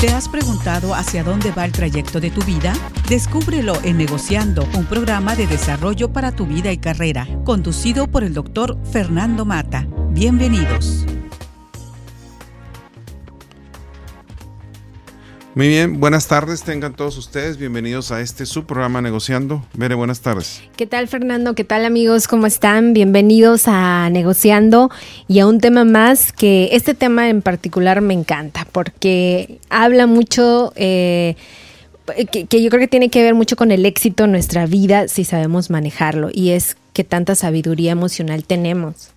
¿Te has preguntado hacia dónde va el trayecto de tu vida? Descúbrelo en Negociando, un programa de desarrollo para tu vida y carrera, conducido por el doctor Fernando Mata. Bienvenidos. Muy bien, buenas tardes, tengan todos ustedes, bienvenidos a este su programa Negociando. Bere, buenas tardes. ¿Qué tal Fernando? ¿Qué tal amigos? ¿Cómo están? Bienvenidos a Negociando y a un tema más que este tema en particular me encanta porque habla mucho... Eh, que, que, yo creo que tiene que ver mucho con el éxito en nuestra vida si sabemos manejarlo y es que tanta sabiduría emocional tenemos.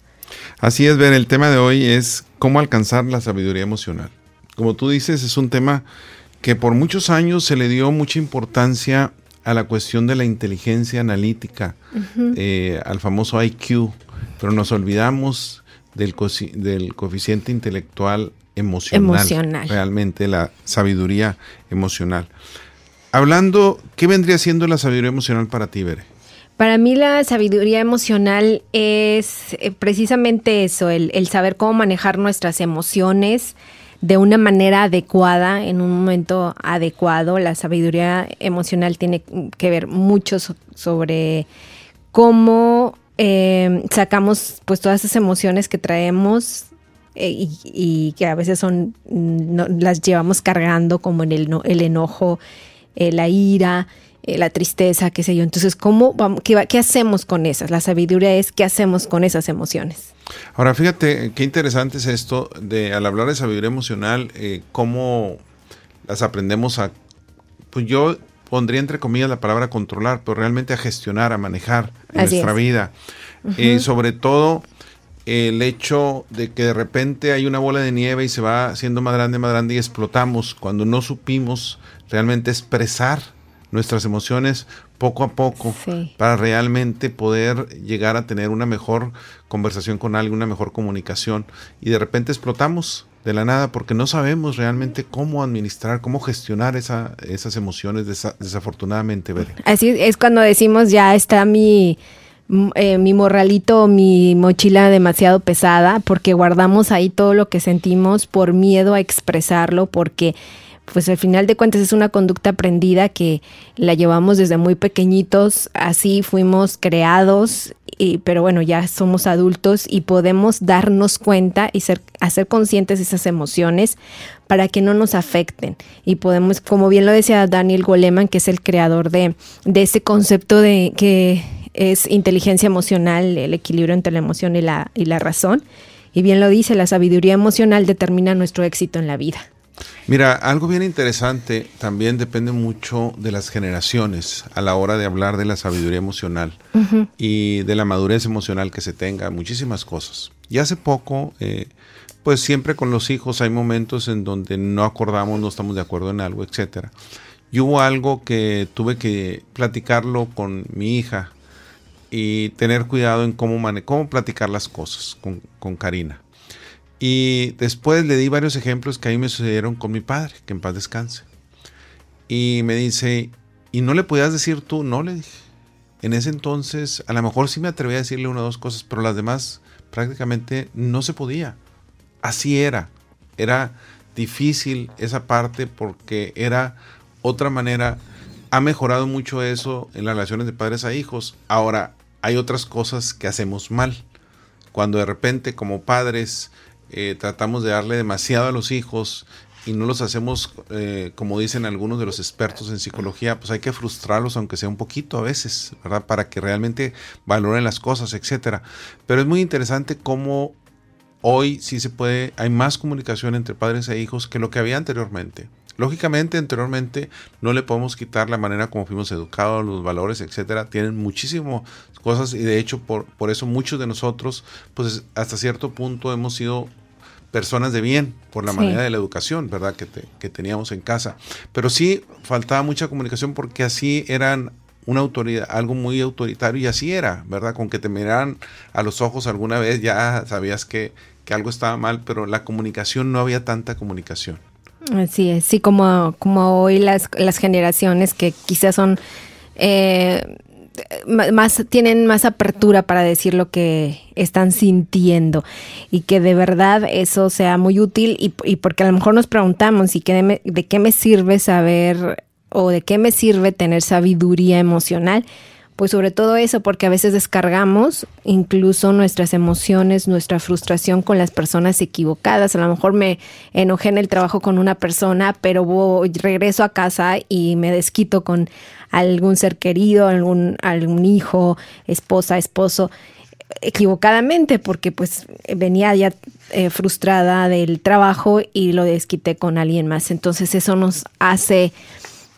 Así es, ver, el tema de hoy es cómo alcanzar la sabiduría emocional. Como tú dices, es un tema que por muchos años se le dio mucha importancia a la cuestión de la inteligencia analítica, eh, al famoso IQ, pero nos olvidamos del, del coeficiente intelectual emocional, emocional, realmente la sabiduría emocional. Hablando, ¿qué vendría siendo la sabiduría emocional para ti, Bere? Para mí la sabiduría emocional es eh, precisamente eso, el, el saber cómo manejar nuestras emociones, de una manera adecuada, en un momento adecuado. La sabiduría emocional tiene que ver mucho sobre cómo eh, sacamos pues todas esas emociones que traemos eh, y, que a veces son las llevamos cargando como en el, el enojo, eh, la ira, la tristeza, qué sé yo. Entonces, ¿cómo qué, qué hacemos con esas? La sabiduría es qué hacemos con esas emociones. Ahora, fíjate qué interesante es esto de al hablar de sabiduría emocional, eh, cómo las aprendemos a, pues yo pondría entre comillas la palabra controlar, pero realmente a gestionar, a manejar en nuestra vida. Eh, sobre todo el hecho de que de repente hay una bola de nieve y se va haciendo más grande, más grande y explotamos cuando no supimos realmente expresar nuestras emociones poco a poco para realmente poder llegar a tener una mejor conversación con alguien, una mejor comunicación. Y de repente explotamos de la nada porque no sabemos realmente cómo administrar, cómo gestionar esa, esas emociones desafortunadamente. Así es cuando decimos ya está mi, eh, mi morralito, mi mochila demasiado pesada porque guardamos ahí todo lo que sentimos por miedo a expresarlo, porque pues al final de cuentas es una conducta aprendida que la llevamos desde muy pequeñitos, así fuimos creados, y, pero bueno, ya somos adultos y podemos darnos cuenta y ser, hacer conscientes esas emociones para que no nos afecten. Y podemos, como bien lo decía Daniel Goleman, que es el creador de, de ese concepto de que es inteligencia emocional, el equilibrio entre la emoción y la, y la razón. Y bien lo dice, la sabiduría emocional determina nuestro éxito en la vida. Mira, algo bien interesante también depende mucho de las generaciones a la hora de hablar de la sabiduría emocional y de la madurez emocional que se tenga, muchísimas cosas. Y hace poco, eh, pues siempre con los hijos hay momentos en donde no acordamos, no estamos de acuerdo en algo, etcétera. Y hubo algo que tuve que platicarlo con mi hija y tener cuidado en cómo, cómo platicar las cosas con, con Karina. Y después le di varios ejemplos que a mí me sucedieron con mi padre, que en paz descanse. Y me dice, ¿y no le podías decir tú? No, le dije. En ese entonces, a lo mejor sí me atreví a decirle una o dos cosas, pero las demás prácticamente no se podía. Así era. Era difícil esa parte porque era otra manera. Ha mejorado mucho eso en las relaciones de padres a hijos. Ahora, hay otras cosas que hacemos mal. Cuando de repente como padres eh, tratamos de darle demasiado a los hijos y no los hacemos, eh, como dicen algunos de los expertos en psicología, pues hay que frustrarlos aunque sea un poquito a veces, ¿verdad? Para que realmente valoren las cosas, etcétera. Pero es muy interesante cómo hoy sí se puede, hay más comunicación entre padres e hijos que lo que había anteriormente. Lógicamente, anteriormente no le podemos quitar la manera como fuimos educados, los valores, etcétera. Tienen muchísimas cosas y de hecho por, por eso muchos de nosotros, pues hasta cierto punto hemos sido personas de bien por la manera de la educación, ¿verdad? Que, que teníamos en casa. Pero sí faltaba mucha comunicación porque así eran una autoridad, algo muy autoritario y así era, ¿verdad? Con que te miraran a los ojos alguna vez ya sabías que, que algo estaba mal, pero la comunicación no había tanta comunicación. Así es, sí, como, como hoy las, las generaciones que quizás son... Eh, más tienen más apertura para decir lo que están sintiendo y que de verdad eso sea muy útil y, y porque a lo mejor nos preguntamos y que de qué me sirve saber o de qué me sirve tener sabiduría emocional pues sobre todo eso, porque a veces descargamos incluso nuestras emociones, nuestra frustración con las personas equivocadas. A lo mejor me enojé en el trabajo con una persona, pero voy, regreso a casa y me desquito con algún ser querido, algún, algún hijo, esposa, esposo equivocadamente porque pues venía ya eh, frustrada del trabajo y lo desquité con alguien más. Entonces eso nos hace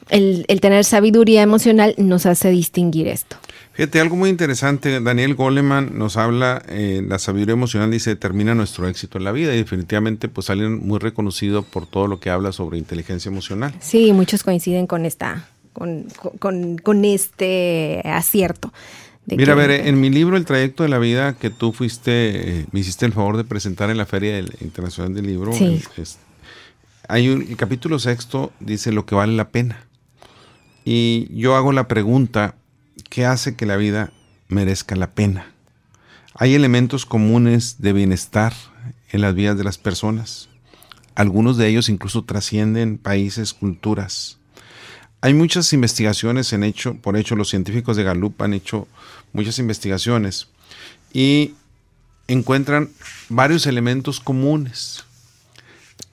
el, tener sabiduría emocional nos hace distinguir esto. Fíjate, algo muy interesante, Daniel Goleman nos habla, eh, la sabiduría emocional dice, determina nuestro éxito en la vida y definitivamente pues alguien muy reconocido por todo lo que habla sobre inteligencia emocional. Sí, muchos coinciden con esta, con, con, este acierto. Mira, a ver, en mi libro El trayecto de la vida que tú fuiste, eh, me hiciste el favor de presentar en la Feria Internacional del Libro, hay un, el capítulo sexto dice lo que vale la pena. Y yo hago la pregunta, ¿qué hace que la vida merezca la pena? Hay elementos comunes de bienestar en las vidas de las personas. Algunos de ellos incluso trascienden países, culturas. Hay muchas investigaciones en hecho, por hecho los científicos de Gallup han hecho muchas investigaciones y encuentran varios elementos comunes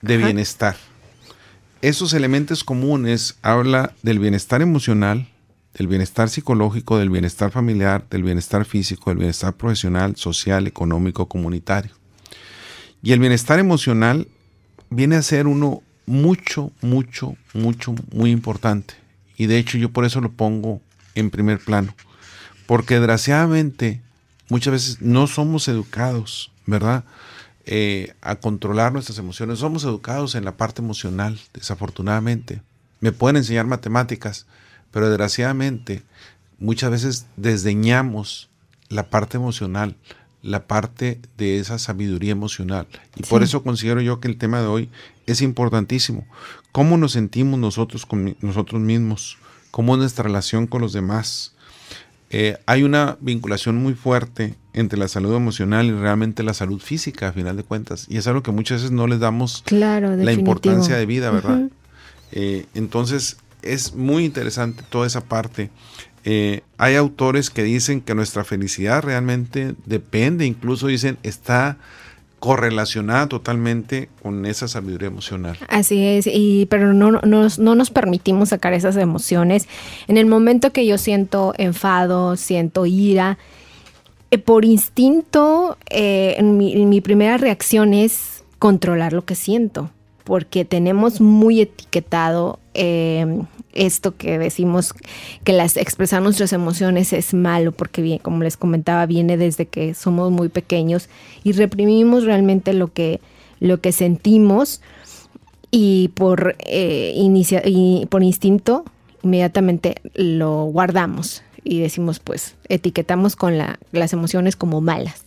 de bienestar. Esos elementos comunes habla del bienestar emocional, del bienestar psicológico, del bienestar familiar, del bienestar físico, del bienestar profesional, social, económico, comunitario. Y el bienestar emocional viene a ser uno mucho, mucho, mucho, muy importante. Y de hecho yo por eso lo pongo en primer plano. Porque desgraciadamente muchas veces no somos educados, ¿verdad? Eh, a controlar nuestras emociones. Somos educados en la parte emocional, desafortunadamente. Me pueden enseñar matemáticas, pero desgraciadamente muchas veces desdeñamos la parte emocional, la parte de esa sabiduría emocional. Y por eso considero yo que el tema de hoy es importantísimo. ¿Cómo nos sentimos nosotros con nosotros mismos? ¿Cómo es nuestra relación con los demás? Eh, hay una vinculación muy fuerte entre la salud emocional y realmente la salud física, a final de cuentas. Y es algo que muchas veces no les damos la importancia de vida, ¿verdad? Eh, entonces, es muy interesante toda esa parte. Eh, hay autores que dicen que nuestra felicidad realmente depende, incluso dicen, está correlacionada totalmente con esa sabiduría emocional. Así es, y, pero no, no, no, nos permitimos sacar esas emociones. En el momento que yo siento enfado, siento ira, por instinto, eh, mi, mi primera reacción es controlar lo que siento, porque tenemos muy etiquetado eh, esto que decimos que las expresar nuestras emociones es malo porque bien, como les comentaba viene desde que somos muy pequeños y reprimimos realmente lo que lo que sentimos y por eh, y por instinto inmediatamente lo guardamos y decimos pues etiquetamos con la, las emociones como malas.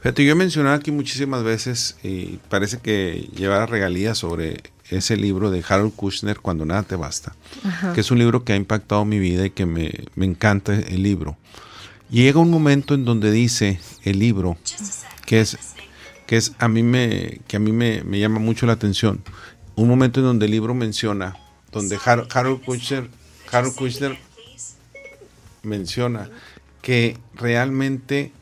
Fíjate, yo he mencionado aquí muchísimas veces y parece que llevar regalías sobre ese libro de Harold Kushner, Cuando nada te basta, que es un libro que ha impactado mi vida y que me, encanta el libro. llega un momento en donde dice el libro, que es, que es a mí me, que a mí me, llama mucho la atención, un momento en donde el libro menciona, donde Harold, Kushner, Harold Kushner menciona que realmente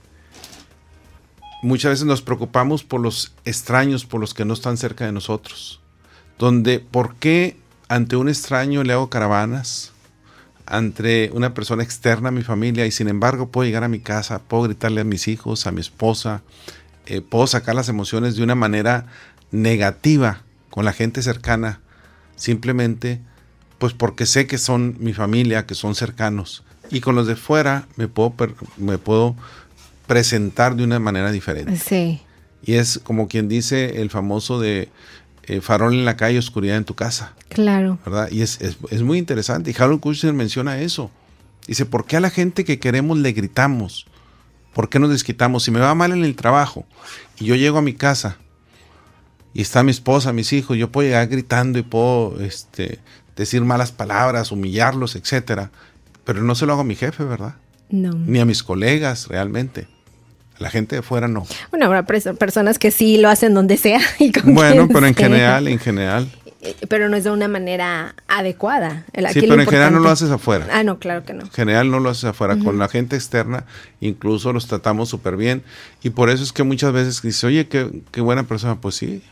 muchas veces nos preocupamos por los extraños, por los que no están cerca de nosotros donde por qué ante un extraño le hago caravanas, ante una persona externa a mi familia y sin embargo puedo llegar a mi casa, puedo gritarle a mis hijos, a mi esposa, eh, puedo sacar las emociones de una manera negativa con la gente cercana, simplemente pues porque sé que son mi familia, que son cercanos. Y con los de fuera me puedo, me puedo presentar de una manera diferente. Sí. Y es como quien dice el famoso de eh, farol en la calle, oscuridad en tu casa. Claro. ¿Verdad? Y es, muy interesante. Y Harold Kushner menciona eso. Dice, ¿por qué a la gente que queremos le gritamos? ¿Por qué nos desquitamos? Si me va mal en el trabajo y yo llego a mi casa y está mi esposa, mis hijos, yo puedo llegar gritando y puedo este, decir malas palabras, humillarlos, etcétera. Pero no se lo hago a mi jefe, ¿verdad? No. Ni a mis colegas, realmente. La gente de fuera no. Bueno, habrá personas que sí lo hacen donde sea. Y bueno, pero en general, en general. Eh, pero no es de una manera adecuada. sí, pero en general no lo haces afuera. Ah, no, claro que no. En general no lo haces afuera. Con la gente externa incluso los tratamos súper bien. Y por eso es que muchas veces dices, oye, qué, qué buena persona. Pues sí,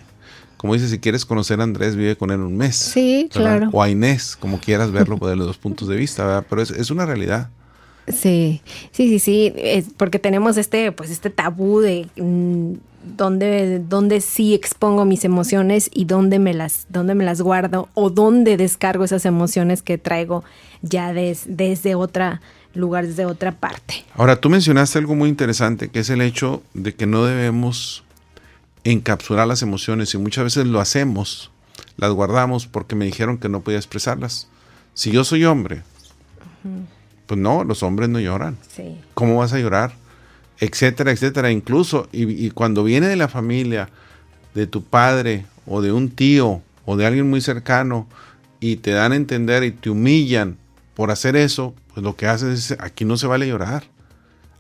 como dices, si quieres conocer a Andrés, vive con él un mes. Sí, claro. O a Inés, como quieras verlo de los dos puntos de vista, ¿verdad? Pero es, es una realidad. Sí, sí, sí, sí, es porque tenemos este, pues este tabú de mm, dónde, dónde sí expongo mis emociones y dónde me las, dónde me las guardo o dónde descargo esas emociones que traigo ya desde otra lugar, desde otra parte. Ahora, tú mencionaste algo muy interesante, que es el hecho de que no debemos encapsular las emociones y muchas veces lo hacemos, las guardamos porque me dijeron que no podía expresarlas. Si yo soy hombre, pues no, los hombres no lloran. ¿Cómo vas a llorar? etcétera, etcétera. Incluso, y, cuando viene de la familia, de tu padre o de un tío o de alguien muy cercano y te dan a entender y te humillan por hacer eso, pues lo que haces es, aquí no se vale llorar,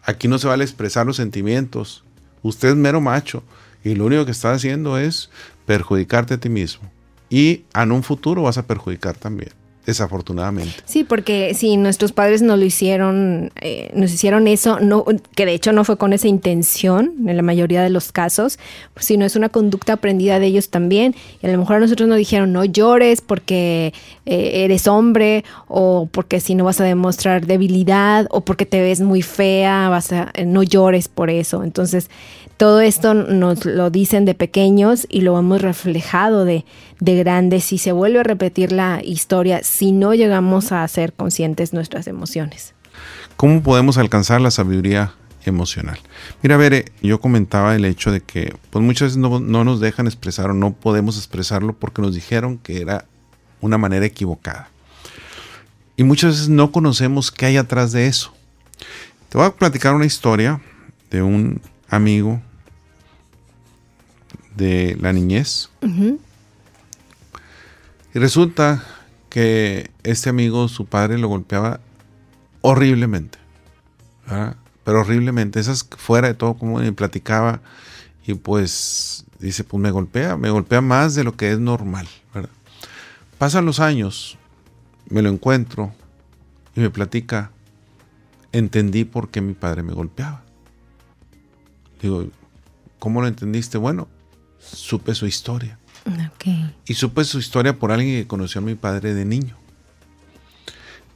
aquí no se vale expresar los sentimientos. Usted es mero macho y lo único que está haciendo es perjudicarte a ti mismo. Y en un futuro vas a perjudicar también desafortunadamente. Sí, porque si nuestros padres no lo hicieron, eh, nos hicieron eso, no, que de hecho no fue con esa intención en la mayoría de los casos, sino es una conducta aprendida de ellos también. Y a lo mejor a nosotros nos dijeron no llores porque eh, eres hombre o porque si no vas a demostrar debilidad o porque te ves muy fea, vas a no llores por eso. Entonces todo esto nos lo dicen de pequeños y lo hemos reflejado de, de grandes. Si se vuelve a repetir la historia, si no llegamos a ser conscientes nuestras emociones. ¿Cómo podemos alcanzar la sabiduría emocional? Mira, ver, yo comentaba el hecho de que pues muchas veces no, no nos dejan expresar o no podemos expresarlo porque nos dijeron que era una manera equivocada. Y muchas veces no conocemos qué hay atrás de eso. Te voy a platicar una historia de un amigo de la niñez. Y resulta que este amigo, su padre lo golpeaba horriblemente. Pero horriblemente. Esas fuera de todo, como me platicaba. Y pues dice, pues me golpea, me golpea más de lo que es normal. Pasan los años, me lo encuentro y me platica, entendí por qué mi padre me golpeaba. Digo, ¿cómo lo entendiste? Bueno, supe su historia. Y supe su historia por alguien que conoció a mi padre de niño.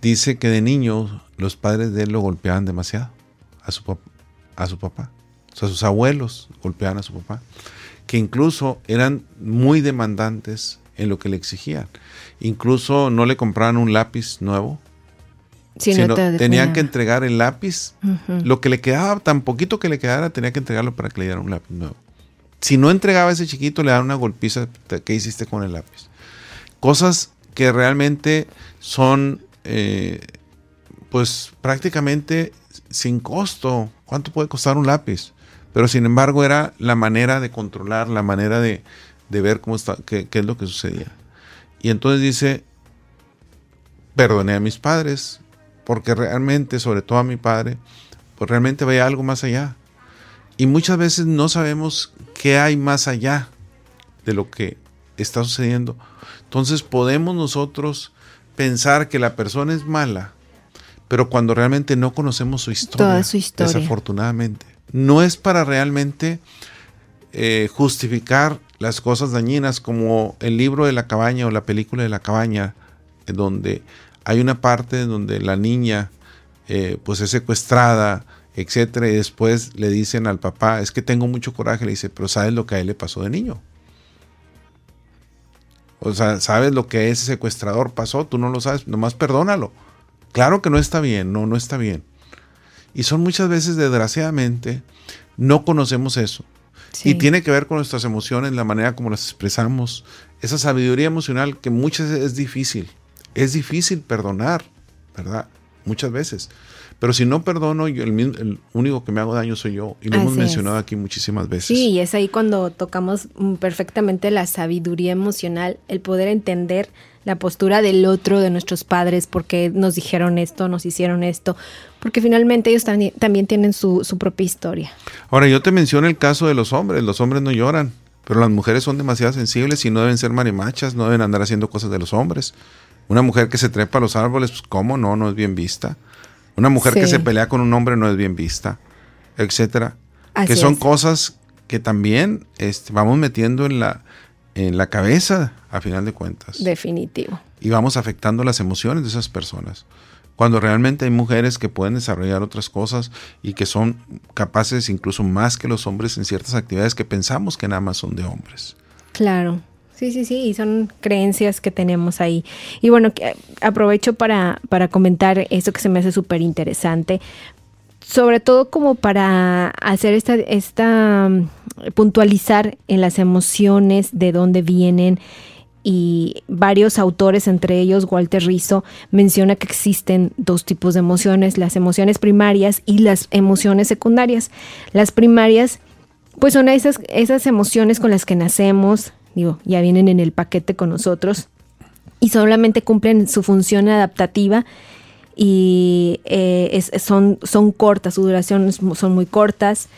Dice que de niño los padres de él lo golpeaban demasiado a su, a su papá. O sea, sus abuelos golpeaban a su papá. Que incluso eran muy demandantes en lo que le exigían. Incluso no le compraban un lápiz nuevo. sino tenían que entregar el lápiz. Lo que le quedaba, tan poquito que le quedara, tenía que entregarlo para que le dieran un lápiz nuevo. Si no entregaba a ese chiquito, le dan una golpiza que hiciste con el lápiz. Cosas que realmente son, eh, pues prácticamente sin costo. ¿Cuánto puede costar un lápiz? Pero sin embargo era la manera de controlar, la manera de, ver cómo está, qué, qué es lo que sucedía. Y entonces dice, perdoné a mis padres, porque realmente, sobre todo a mi padre, pues realmente veía algo más allá. Y muchas veces no sabemos qué hay más allá de lo que está sucediendo. Entonces podemos nosotros pensar que la persona es mala, pero cuando realmente no conocemos su historia, su historia. desafortunadamente, no es para realmente eh, justificar las cosas dañinas como el libro de la cabaña o la película de la cabaña, donde hay una parte donde la niña eh, pues es secuestrada, etcétera, y después le dicen al papá, es que tengo mucho coraje, le dice, pero ¿sabes lo que a él le pasó de niño? O sea, ¿sabes lo que ese secuestrador pasó? Tú no lo sabes, nomás perdónalo. Claro que no está bien, no, no está bien. Y son muchas veces, desgraciadamente, no conocemos eso. Y tiene que ver con nuestras emociones, la manera como las expresamos, esa sabiduría emocional que muchas veces es difícil. Es difícil perdonar, ¿verdad? Muchas veces. Pero si no perdono, yo, el, único que me hago daño soy yo. Y lo hemos mencionado aquí muchísimas veces. Sí, y es ahí cuando tocamos mm, perfectamente la sabiduría emocional, el poder entender la postura del otro, de nuestros padres, porque nos dijeron esto, nos hicieron esto, porque finalmente ellos también, también tienen su, su propia historia. Ahora, yo te menciono el caso de los hombres, los hombres no lloran, pero las mujeres son demasiado sensibles y no deben ser marimachas, no deben andar haciendo cosas de los hombres. Una mujer que se trepa a los árboles, pues cómo no, no es bien vista. Una mujer que se pelea con un hombre no es bien vista, etcétera. que son cosas que también este, vamos metiendo en la, en la cabeza a final de cuentas. Definitivo. Y vamos afectando las emociones de esas personas. Cuando realmente hay mujeres que pueden desarrollar otras cosas y que son capaces incluso más que los hombres en ciertas actividades que pensamos que nada más son de hombres. Claro. Sí, sí, sí, y son creencias que tenemos ahí. Y bueno, aprovecho para, para comentar esto que se me hace súper interesante, sobre todo como para hacer esta, esta, mm, puntualizar en las emociones, de dónde vienen, y varios autores, entre ellos Walter Rizzo, menciona que existen dos tipos de emociones, las emociones primarias y las emociones secundarias. Las primarias, pues son esas, esas emociones con las que nacemos, digo, ya vienen en el paquete con nosotros y solamente cumplen su función adaptativa y eh, son, son cortas, su duración son muy cortas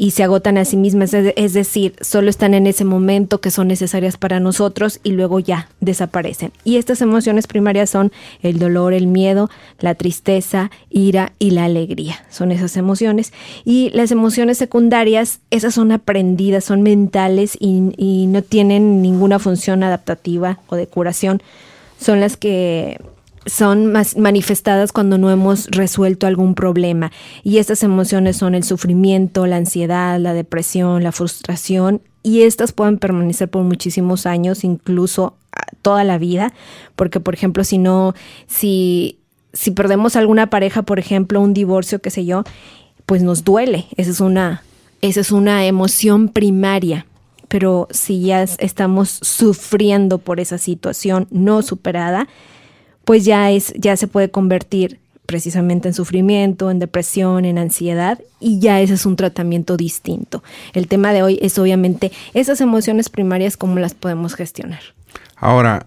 y se agotan a sí mismas, es decir, solo están en ese momento que son necesarias para nosotros y luego ya desaparecen. Y estas emociones primarias son el dolor, el miedo, la tristeza, ira y la alegría. Son esas emociones. Y las emociones secundarias, esas son aprendidas, son mentales y, y no tienen ninguna función adaptativa o de curación. Son las que son más manifestadas cuando no hemos resuelto algún problema. Y estas emociones son el sufrimiento, la ansiedad, la depresión, la frustración. Y estas pueden permanecer por muchísimos años, incluso ah, toda la vida. Porque, por ejemplo, si no, si, si perdemos alguna pareja, por ejemplo, un divorcio, qué sé yo, pues nos duele. Esa es una, esa es una emoción primaria pero si ya estamos sufriendo por esa situación no superada, pues ya es, ya se puede convertir precisamente en sufrimiento, en depresión, en ansiedad, y ya ese es un tratamiento distinto. El tema de hoy es obviamente esas emociones primarias, cómo las podemos gestionar. Ahora,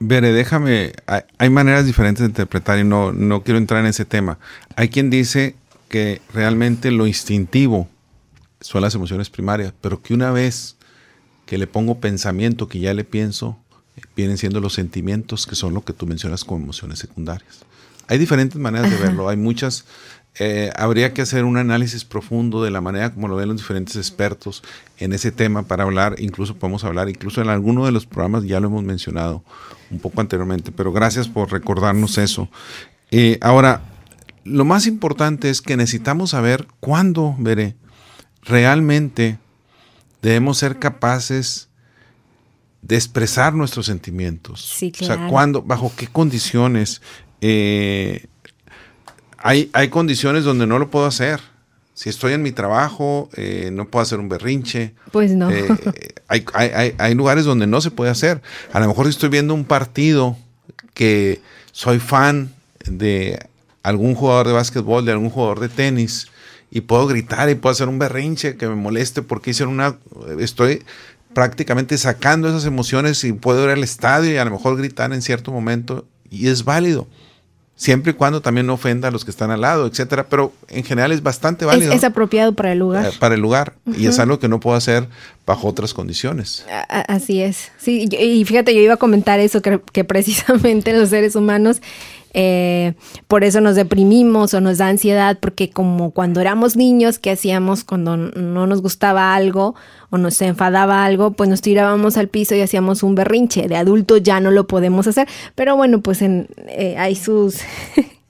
Bere, déjame, hay, maneras diferentes de interpretar y no, no quiero entrar en ese tema. Hay quien dice que realmente lo instintivo son las emociones primarias, pero que una vez que le pongo pensamiento, que ya le pienso, vienen siendo los sentimientos, que son lo que tú mencionas como emociones secundarias. Hay diferentes maneras de verlo, hay muchas. Eh, habría que hacer un análisis profundo de la manera como lo ven los diferentes expertos en ese tema para hablar, incluso podemos hablar, incluso en alguno de los programas ya lo hemos mencionado un poco anteriormente, pero gracias por recordarnos eso. Eh, ahora, lo más importante es que necesitamos saber cuándo, veré, realmente debemos ser capaces de expresar nuestros sentimios. Sí, claro. O sea, ¿cuándo, bajo qué condiciones? Eh, hay, hay condiciones donde no lo puedo hacer. Si estoy en mi trabajo, eh, no puedo hacer un berrinche. Pues no. Eh, hay, hay, hay, lugares donde no se puede hacer. A lo mejor estoy viendo un partido que soy fan de algún jugador de básquetbol, de algún jugador de tenis, y puedo gritar y puedo hacer un berrinche que me moleste porque hicieron una... Estoy prácticamente sacando esas emociones y puedo ir al estadio y a lo mejor gritar en cierto momento y es válido. Siempre y cuando también no ofenda a los que están al lado, etcétera, pero en general es bastante válido. Es, apropiado para el lugar. Eh, para el lugar. Y es algo que no puedo hacer bajo otras condiciones. Así es. Sí, y fíjate, yo iba a comentar eso, que, que precisamente los seres humanos eh, por eso nos deprimimos o nos da ansiedad, porque como cuando éramos niños, ¿qué hacíamos cuando no nos gustaba algo o nos enfadaba algo? Pues nos tirábamos al piso y hacíamos un berrinche. De adulto ya no lo podemos hacer, pero bueno, pues en, eh, hay sus...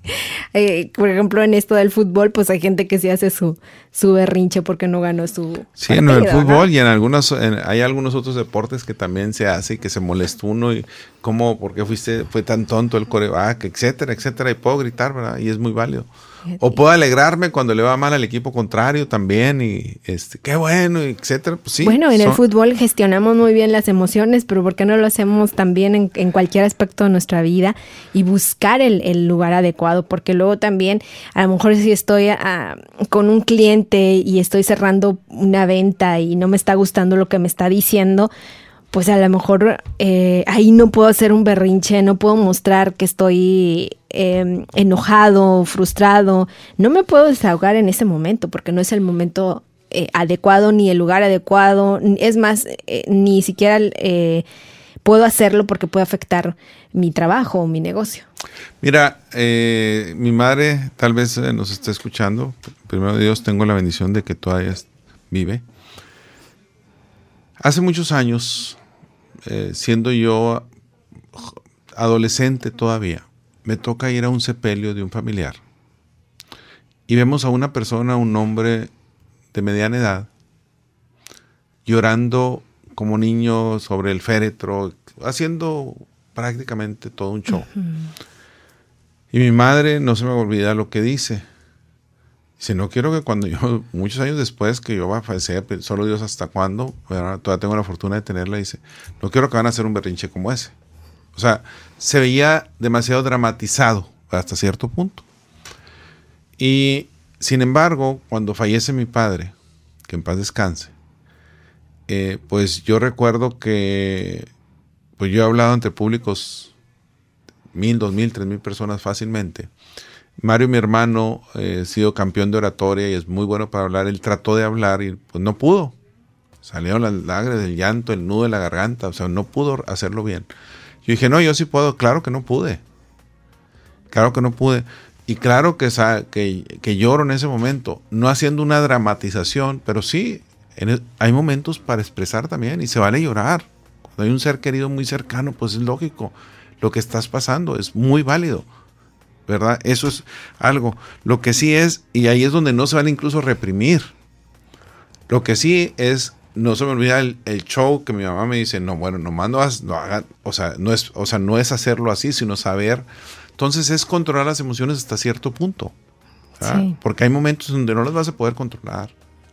Eh, por ejemplo, en esto del fútbol, pues hay gente que se hace su, su berrinche porque no ganó su. Sí, en el fútbol y en algunos, hay algunos otros deportes que también se hace y que se molesta uno y cómo, por qué fuiste, fue tan tonto el coreback, etcétera, etcétera, y puedo gritar, ¿verdad? Y es muy válido. O puedo alegrarme cuando le va mal al equipo contrario también y este, qué bueno, etcétera. Pues sí, bueno, en el fútbol gestionamos muy bien las emociones, pero ¿por qué no lo hacemos también en, cualquier aspecto de nuestra vida y buscar el, lugar adecuado? Porque luego también, a lo mejor si estoy ah, con un cliente y estoy cerrando una venta y no me está gustando lo que me está diciendo, pues a lo mejor eh, ahí no puedo hacer un berrinche, no puedo mostrar que estoy em, enojado, frustrado, no me puedo desahogar en ese momento porque no es el momento eh, adecuado ni el lugar adecuado, es más, eh, ni siquiera puedo hacerlo porque puede afectar mi trabajo o mi negocio. Mira, mi madre tal vez nos esté escuchando, primero Dios tengo la bendición de que todavía vive. Hace muchos años eh, siendo yo adolescente todavía, me toca ir a un sepelio de un familiar. Y vemos a una persona, un hombre de mediana edad, llorando como niño sobre el féretro, haciendo prácticamente todo un show. Y mi madre, no se me olvida lo que dice. Si no quiero que cuando yo, muchos años después que yo va a fallecer, solo Dios hasta cuándo, todavía tengo la fortuna de tenerla, dice, no quiero que van a hacer un berrinche como ese. O sea, se veía demasiado dramatizado hasta cierto punto. Y sin embargo, cuando fallece mi padre, que en paz descanse, eh, pues yo recuerdo que pues yo he hablado ante públicos mil, dos mil, tres mil personas fácilmente. Mario, mi hermano, eh, ha sido campeón de oratoria y es muy bueno para hablar. Él trató de hablar y pues no pudo. Salieron las lágrimas del llanto, el nudo de la garganta, o sea, no pudo hacerlo bien. Yo dije, no, yo sí puedo. Claro que no pude. Claro que no pude. Y claro que, que, que lloro en ese momento, no haciendo una dramatización, pero sí, hay momentos para expresar también y se vale llorar. Cuando hay un ser querido muy cercano, pues es lógico. Lo que estás pasando es muy válido. ¿verdad? Eso es algo. Lo que sí es, y ahí es donde no se van incluso reprimir. Lo que sí es, no se me olvida el, show que mi mamá me dice, no, bueno, nomás no, no hagan, o sea, no es, o sea, no es hacerlo así, sino saber. Entonces es controlar las emociones hasta cierto punto. Porque hay momentos donde no las vas a poder controlar.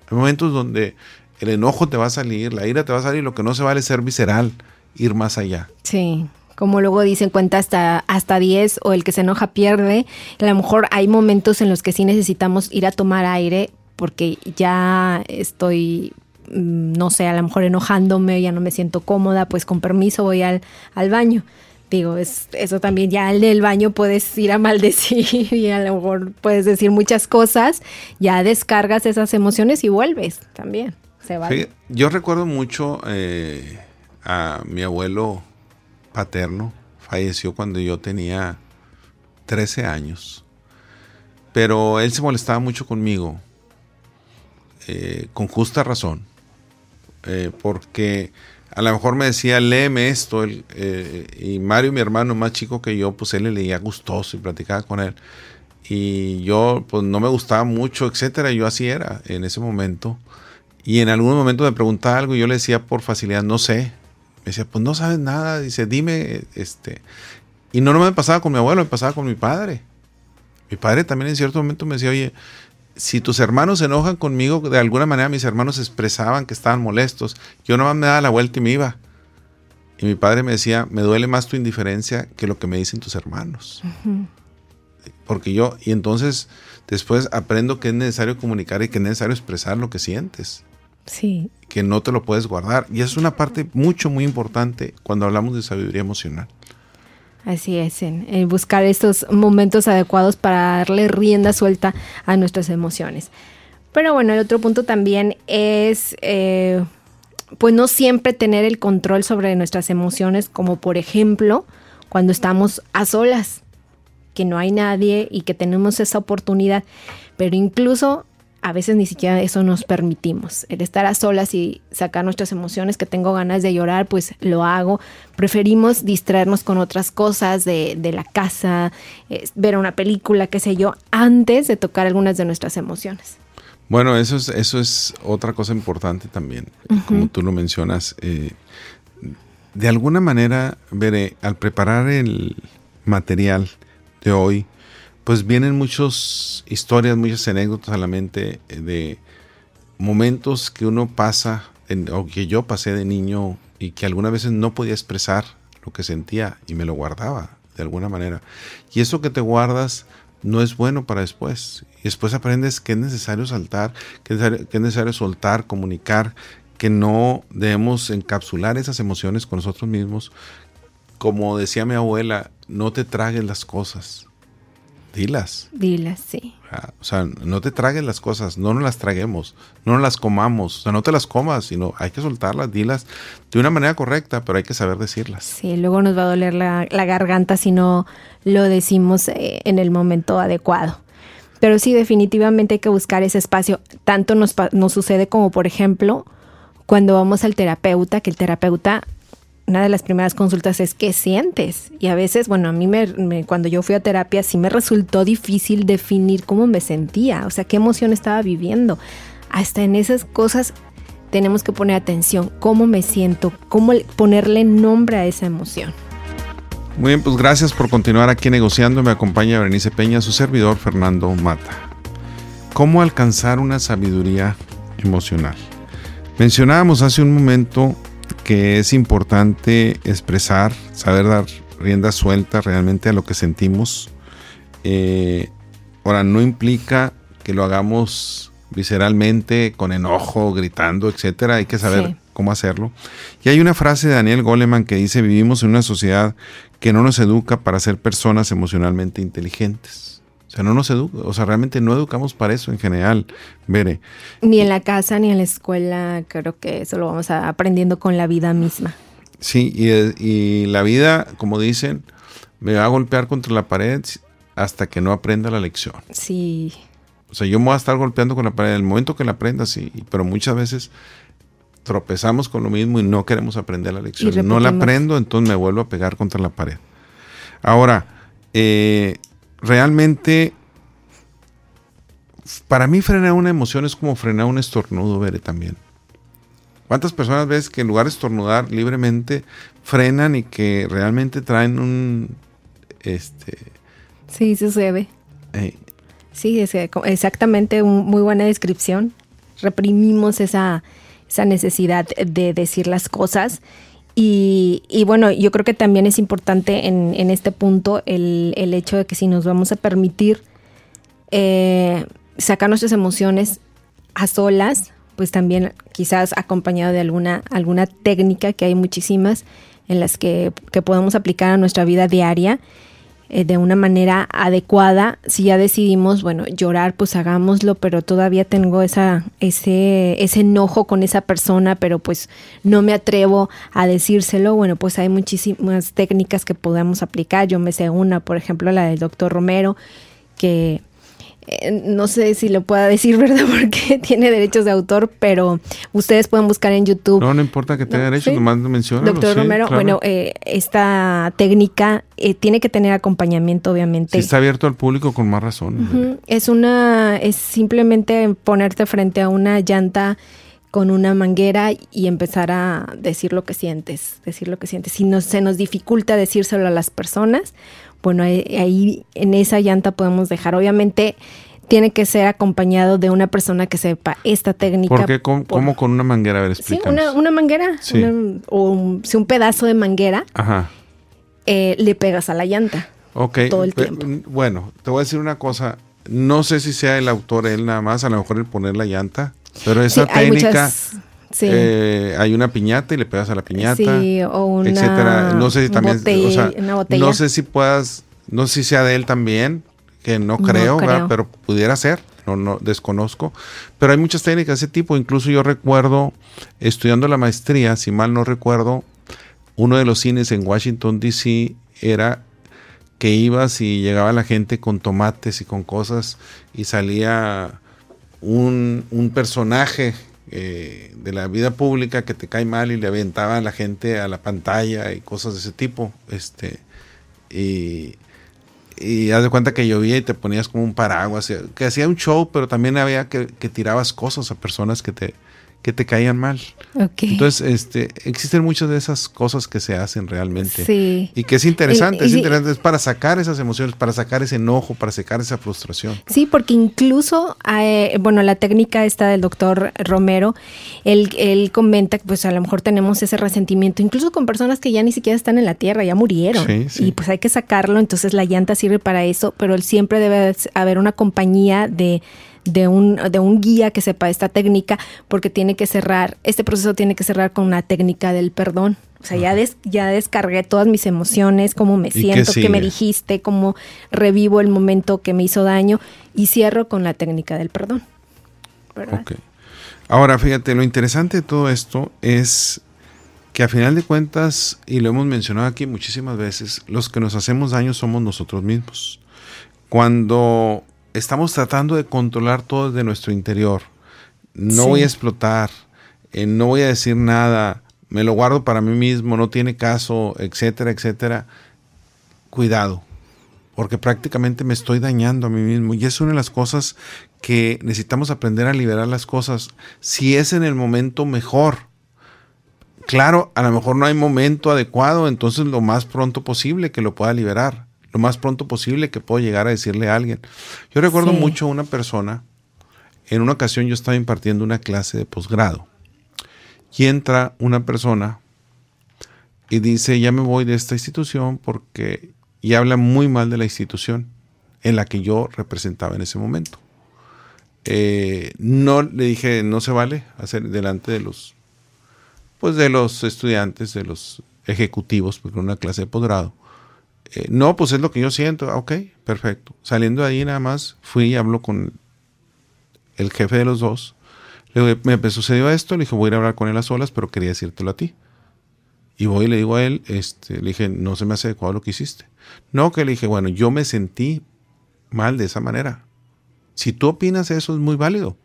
Hay momentos donde el enojo te va a salir, la ira te va a salir, lo que no se vale es ser visceral, ir más allá. Sí como luego dicen, cuenta hasta, hasta 10 o el que se enoja pierde. A lo mejor hay momentos en los que sí necesitamos ir a tomar aire porque ya estoy, no sé, a lo mejor enojándome, ya no me siento cómoda, pues con permiso voy al, al baño. Digo, es, eso también ya en el baño puedes ir a maldecir y a lo mejor puedes decir muchas cosas, ya descargas esas emociones y vuelves también. Se yo recuerdo mucho eh, a mi abuelo paterno falleció cuando yo tenía 13 años. Pero él se molestaba mucho conmigo, eh, con justa razón, eh, porque a lo mejor me decía, léeme esto, eh, y Mario, mi hermano más chico que yo, pues él le leía gustoso y platicaba con él. Y yo, pues no me gustaba mucho, etcétera, yo así era en ese momento. Y en algún momento me preguntaba algo y yo le decía por facilidad, no sé, me decía, pues no sabes nada. Dice, dime, este. Y no, no me pasaba con mi abuelo, me pasaba con mi padre. Mi padre también en cierto momento me decía, oye, si tus hermanos se enojan conmigo, de alguna manera mis hermanos expresaban que estaban molestos. Yo nomás me daba la vuelta y me iba. Y mi padre me decía, me duele más tu indiferencia que lo que me dicen tus hermanos. Porque yo, y entonces después aprendo que es necesario comunicar y que es necesario expresar lo que sientes. Sí. Que no te lo puedes guardar. Y es una parte mucho, muy importante cuando hablamos de sabiduría emocional. Así es, en, buscar estos momentos adecuados para darle rienda suelta a nuestras emociones. Pero bueno, el otro punto también es, eh, pues no siempre tener el control sobre nuestras emociones, como por ejemplo cuando estamos a solas, que no hay nadie y que tenemos esa oportunidad. Pero incluso a veces ni siquiera eso nos permitimos. El estar a solas y sacar nuestras emociones, que tengo ganas de llorar, pues lo hago. Preferimos distraernos con otras cosas de, la casa, ver una película, qué sé yo, antes de tocar algunas de nuestras emociones. Bueno, eso es, eso es otra cosa importante también, como tú lo mencionas. Eh, de alguna manera, veré, al preparar el material de hoy, pues vienen muchas historias, muchas anécdotas a la mente eh, de momentos que uno pasa, o que yo pasé de niño y que algunas veces no podía expresar lo que sentía y me lo guardaba de alguna manera. Y eso que te guardas no es bueno para después. Y después aprendes que es necesario saltar, que es necesario, soltar, comunicar, que no debemos encapsular esas emociones con nosotros mismos. Como decía mi abuela, no te tragues las cosas, dilas. Dilas, sí. O sea, no te tragues las cosas, no nos las traguemos, no nos las comamos, o sea, no te las comas, sino hay que soltarlas, dilas de una manera correcta, pero hay que saber decirlas. Sí, luego nos va a doler la, garganta si no lo decimos eh, en el momento adecuado. Pero sí, definitivamente hay que buscar ese espacio. Tanto nos, nos sucede como, por ejemplo, cuando vamos al terapeuta, que el terapeuta una de las primeras consultas es ¿qué sientes? Y a veces, bueno, a mí me, cuando yo fui a terapia sí me resultó difícil definir cómo me sentía, o sea, qué emoción estaba viviendo. Hasta en esas cosas tenemos que poner atención, cómo me siento, cómo ponerle nombre a esa emoción. Muy bien, pues gracias por continuar aquí negociando. Me acompaña Berenice Peña, su servidor Fernando Mata. ¿Cómo alcanzar una sabiduría emocional? Mencionábamos hace un momento que es importante expresar, saber dar rienda suelta realmente a lo que sentimos. Eh, ahora, no implica que lo hagamos visceralmente, con enojo, gritando, etcétera. Hay que saber cómo hacerlo. Y hay una frase de Daniel Goleman que dice: Vivimos en una sociedad que no nos educa para ser personas emocionalmente inteligentes. O sea, no nos educa, o sea, realmente no educamos para eso en general, Bere. Ni en la casa ni en la escuela, creo que eso lo vamos aprendiendo con la vida misma. Sí, y, la vida, como dicen, me va a golpear contra la pared hasta que no aprenda la lección. Sí. O sea, yo me voy a estar golpeando con la pared en el momento que la aprenda, sí, pero muchas veces tropezamos con lo mismo y no queremos aprender la lección. No la aprendo, entonces me vuelvo a pegar contra la pared. Ahora, eh, realmente, para mí frenar una emoción es como frenar un estornudo, veré también. ¿Cuántas personas ves que en lugar de estornudar libremente frenan y que realmente traen un... Este, sí, sucede. Eh, sí, es exactamente muy buena descripción. Reprimimos esa, esa necesidad de decir las cosas y, bueno, yo creo que también es importante en, este punto el, hecho de que si nos vamos a permitir eh, sacar nuestras emociones a solas, pues también quizás acompañado de alguna, alguna técnica, que hay muchísimas en las que, que podemos aplicar a nuestra vida diaria eh, de una manera adecuada. Si ya decidimos, bueno, llorar, pues hagámoslo, pero todavía tengo esa, ese, ese enojo con esa persona, pero pues no me atrevo a decírselo. Bueno, pues hay muchísimas técnicas que podemos aplicar. Yo me sé una, por ejemplo, la del doctor Romero, que eh, no sé si lo pueda decir, ¿verdad? Porque tiene derechos de autor, pero ustedes pueden buscar en YouTube. No, no importa que tenga derechos, nomás menciona. Doctor Romero, bueno, eh, esta técnica eh, tiene que tener acompañamiento, obviamente. Si está abierto al público, con más razón. Es una, es simplemente ponerte frente a una llanta con una manguera y empezar a decir lo que sientes, decir lo que sientes. Si no, se nos dificulta decírselo a las personas, bueno, ahí en esa llanta podemos dejar. Obviamente tiene que ser acompañado de una persona que sepa esta técnica. ¿Por qué? ¿Cómo, con una manguera? A ver, Sí, una, manguera. o un, si un pedazo de manguera eh, le pegas a la llanta. Ok. Todo el tiempo. Bueno, te voy a decir una cosa. No sé si sea el autor él nada más, a lo mejor el poner la llanta, pero esa técnica... Eh, hay una piñata y le pegas a la piñata, sí, o una etcétera. No sé si también, no sé si puedas, no sé si sea de él también, que no creo, pero pudiera ser, no, no desconozco. Pero hay muchas técnicas de ese tipo. Incluso yo recuerdo estudiando la maestría, si mal no recuerdo, uno de los cines en Washington D.C. era que ibas y llegaba la gente con tomates y con cosas y salía un, un personaje eh, de la vida pública que te cae mal y le aventaba a la gente a la pantalla y cosas de ese tipo. Este, y, y haz de cuenta que llovía y te ponías como un paraguas, que hacía un show, pero también había que, que tirabas cosas a personas que te, que te caían mal. Entonces, este, existen muchas de esas cosas que se hacen realmente. Sí. Y que es interesante, es interesante, es para sacar esas emociones, para sacar ese enojo, para sacar esa frustración. Sí, porque incluso, eh, bueno, la técnica esta del doctor Romero, él, él comenta que pues a lo mejor tenemos ese resentimiento, incluso con personas que ya ni siquiera están en la tierra, ya murieron. Y pues hay que sacarlo, entonces la llanta sirve para eso, pero siempre debe haber una compañía de de un, de un guía que sepa esta técnica, porque tiene que cerrar, este proceso tiene que cerrar con una técnica del perdón. O sea, ya, ya descargué todas mis emociones, cómo me siento, qué, me dijiste, cómo revivo el momento que me hizo daño y cierro con la técnica del perdón. Ahora, fíjate, lo interesante de todo esto es que a final de cuentas, y lo hemos mencionado aquí muchísimas veces, los que nos hacemos daño somos nosotros mismos. Cuando estamos tratando de controlar todo de nuestro interior, no voy a explotar, eh, no voy a decir nada, me lo guardo para mí mismo, no tiene caso, etcétera, etcétera, cuidado, porque prácticamente me estoy dañando a mí mismo. Y es una de las cosas que necesitamos aprender a liberar las cosas. Si es en el momento mejor. Claro, a lo mejor no hay momento adecuado, entonces lo más pronto posible que lo pueda liberar. Lo más pronto posible que puedo llegar a decirle a alguien. Yo recuerdo mucho a una persona, en una ocasión yo estaba impartiendo una clase de posgrado y entra una persona y dice, ya me voy de esta institución porque, y habla muy mal de la institución en la que yo representaba en ese momento. Eh, no le dije, no se vale hacer delante de los, pues de los estudiantes, de los ejecutivos, porque una clase de posgrado. Eh, no, pues es lo que yo siento. Ah, ok, perfecto. Saliendo de ahí nada más, fui y hablo con el jefe de los dos le me sucedió esto, le dije, voy a ir a hablar con él a solas, pero quería decírtelo a ti. Y voy y le digo a él, este, le dije, no se me hace adecuado lo que hiciste. No, que le dije, bueno, yo me sentí mal de esa manera. Si tú opinas eso es muy válido.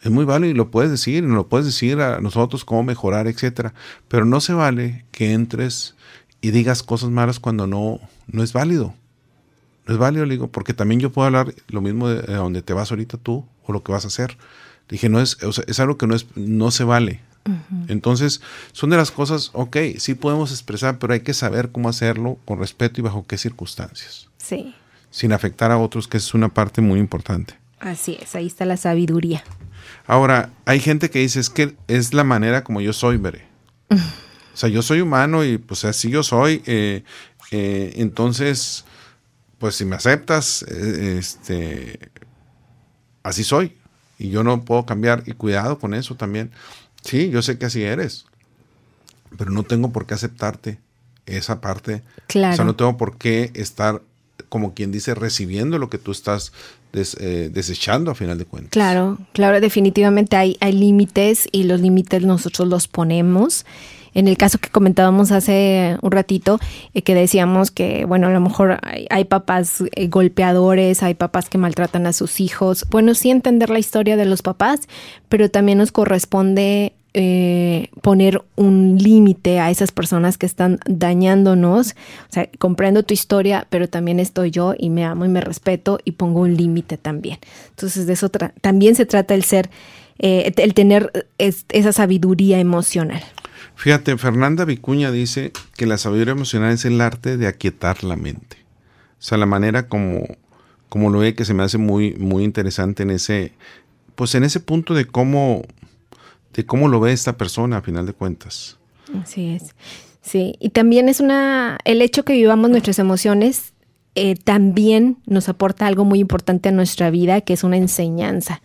Es muy válido y lo puedes decir, y nos lo puedes decir a nosotros cómo mejorar, etcétera. Pero no se vale que entres y digas cosas malas cuando no, no es válido. No es válido, le digo, porque también yo puedo hablar lo mismo de donde te vas ahorita tú o lo que vas a hacer. Dije, no es, es algo que no, es, no se vale. Entonces, son de las cosas, ok, sí podemos expresar, pero hay que saber cómo hacerlo con respeto y bajo qué circunstancias. Sí. Sin afectar a otros, que es una parte muy importante. Así es, ahí está la sabiduría. Ahora, hay gente que dice, es que es la manera como yo soy, veré. o sea, yo soy humano y pues así yo soy. Eh, eh, entonces, pues si me aceptas, eh, este, así soy y yo no puedo cambiar. Y cuidado con eso también. Sí, yo sé que así eres, pero no tengo por qué aceptarte esa parte. Claro. O sea, no tengo por qué estar, como quien dice, recibiendo lo que tú estás eh, desechando a final de cuentas. Claro, claro, definitivamente hay, hay límites y los límites nosotros los ponemos en el caso que comentábamos hace un ratito, eh, que decíamos que, bueno, a lo mejor hay, papás eh, golpeadores, hay papás que maltratan a sus hijos. Bueno, sí entender la historia de los papás, pero también nos corresponde eh, poner un límite a esas personas que están dañándonos. O sea, comprendo tu historia, pero también estoy yo y me amo y me respeto y pongo un límite también. Entonces, de eso también se trata el ser, el tener esa sabiduría emocional. Fíjate, Fernanda Vicuña dice que la sabiduría emocional es el arte de aquietar la mente. O sea, la manera como, como lo ve que se me hace muy, muy interesante en ese, pues en ese punto de cómo, de cómo lo ve esta persona a final de cuentas. Así es. Sí, y también es una, el hecho que vivamos nuestras emociones eh, también nos aporta algo muy importante a nuestra vida, que es una enseñanza,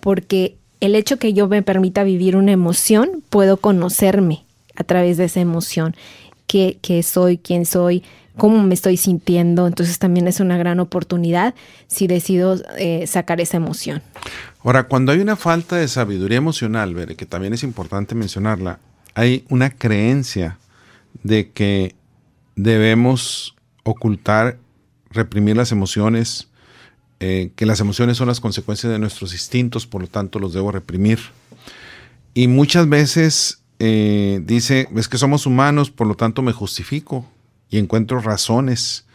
porque el hecho que yo me permita vivir una emoción, puedo conocerme a través de esa emoción, qué, soy, quién soy, cómo me estoy sintiendo. Entonces también es una gran oportunidad si decido eh, sacar esa emoción. Ahora, cuando hay una falta de sabiduría emocional, que también es importante mencionarla, hay una creencia de que debemos ocultar, reprimir las emociones, eh, que las emociones son las consecuencias de nuestros instintos, por lo tanto los debo reprimir. Y muchas veces eh, dice, es que somos humanos, por lo tanto me justifico y encuentro razones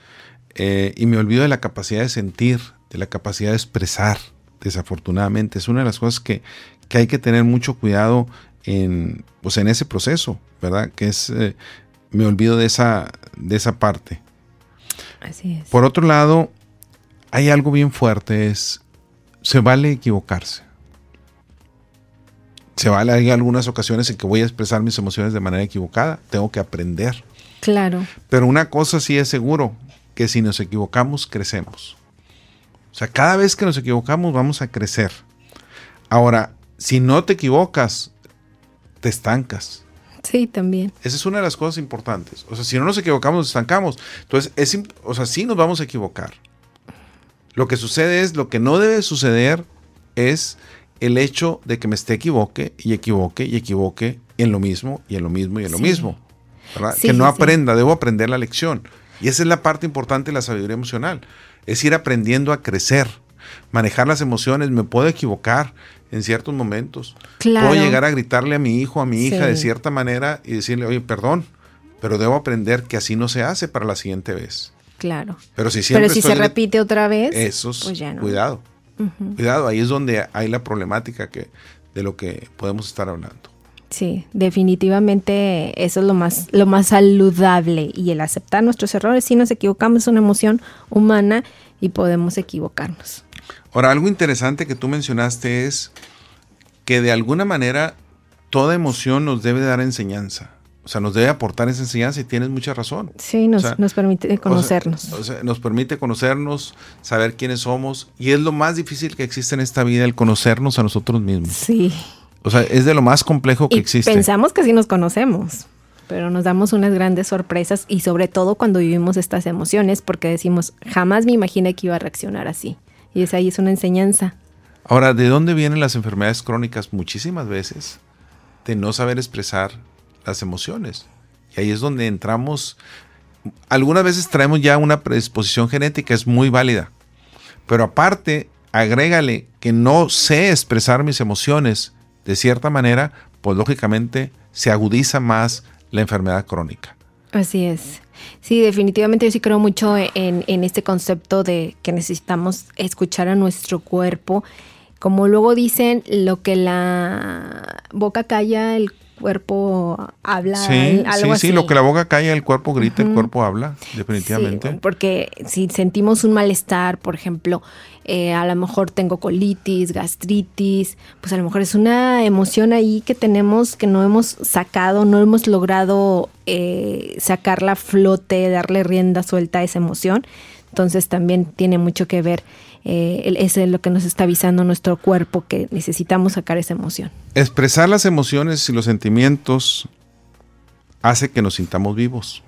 eh, y me olvido de la capacidad de sentir, de la capacidad de expresar, desafortunadamente. Es una de las cosas que, hay que tener mucho cuidado en, pues en ese proceso, ¿verdad? Que es, me olvido de esa, de esa parte. Así es. Por otro lado, hay algo bien fuerte, es, se vale equivocarse. Se vale, hay algunas ocasiones en que voy a expresar mis emociones de manera equivocada, tengo que aprender. Claro. Pero una cosa sí es seguro, que si nos equivocamos, crecemos. O sea, cada vez que nos equivocamos vamos a crecer. Ahora, si no te equivocas, te estancas. Sí, también. Esa es una de las cosas importantes. O sea, si no nos equivocamos, nos estancamos. Entonces, es, o sea, sí nos vamos a equivocar. Lo que sucede es, lo que no debe suceder es el hecho de que me esté equivoque y equivoque y equivoque en lo mismo y en lo mismo y en lo mismo. que no aprenda, debo aprender la lección. Y esa es la parte importante de la sabiduría emocional. Es ir aprendiendo a crecer, manejar las emociones. Me puedo equivocar en ciertos momentos. Puedo llegar a gritarle a mi hijo, a mi hija de cierta manera y decirle, oye, perdón, pero debo aprender que así no se hace para la siguiente vez. Claro. Pero si, siempre si se repite otra vez, eso pues cuidado. Cuidado, ahí es donde hay la problemática que, de lo que podemos estar hablando. Sí, definitivamente eso es lo más, lo más saludable y el aceptar nuestros errores. Si nos equivocamos es una emoción humana y podemos equivocarnos. Ahora, algo interesante que tú mencionaste es que de alguna manera toda emoción nos debe dar enseñanza. O sea, nos debe aportar esa enseñanza y tienes mucha razón. Sí, nos, nos permite conocernos. O sea, nos permite conocernos, saber quiénes somos. Y es lo más difícil que existe en esta vida, el conocernos a nosotros mismos. Sí. O sea, es de lo más complejo que y existe. Pensamos que sí nos conocemos, pero nos damos unas grandes sorpresas y sobre todo cuando vivimos estas emociones porque decimos, jamás me imaginé que iba a reaccionar así. Y es ahí es una enseñanza. Ahora, ¿de dónde vienen las enfermedades crónicas? Muchísimas veces de no saber expresar las emociones. Y ahí es donde entramos. Algunas veces traemos ya una predisposición genética, es muy válida. Pero aparte, agrégale que no sé expresar mis emociones de cierta manera, pues lógicamente se agudiza más la enfermedad crónica. Así es. Sí, definitivamente yo sí creo mucho en, en, este concepto de que necesitamos escuchar a nuestro cuerpo. Como luego dicen, lo que la boca calla, el cuerpo habla. Sí, sí, sí, lo que la boca calla, el cuerpo grita, el cuerpo habla, definitivamente. porque si sentimos un malestar, por ejemplo, eh, a lo mejor tengo colitis, gastritis, pues a lo mejor es una emoción ahí que tenemos, que no hemos sacado, no hemos logrado eh, sacarla a flote, darle rienda suelta a esa emoción. Entonces también tiene mucho que ver eh, es lo que nos está avisando nuestro cuerpo que necesitamos sacar esa emoción. Expresar las emociones y los sentimientos hace que nos sintamos vivos.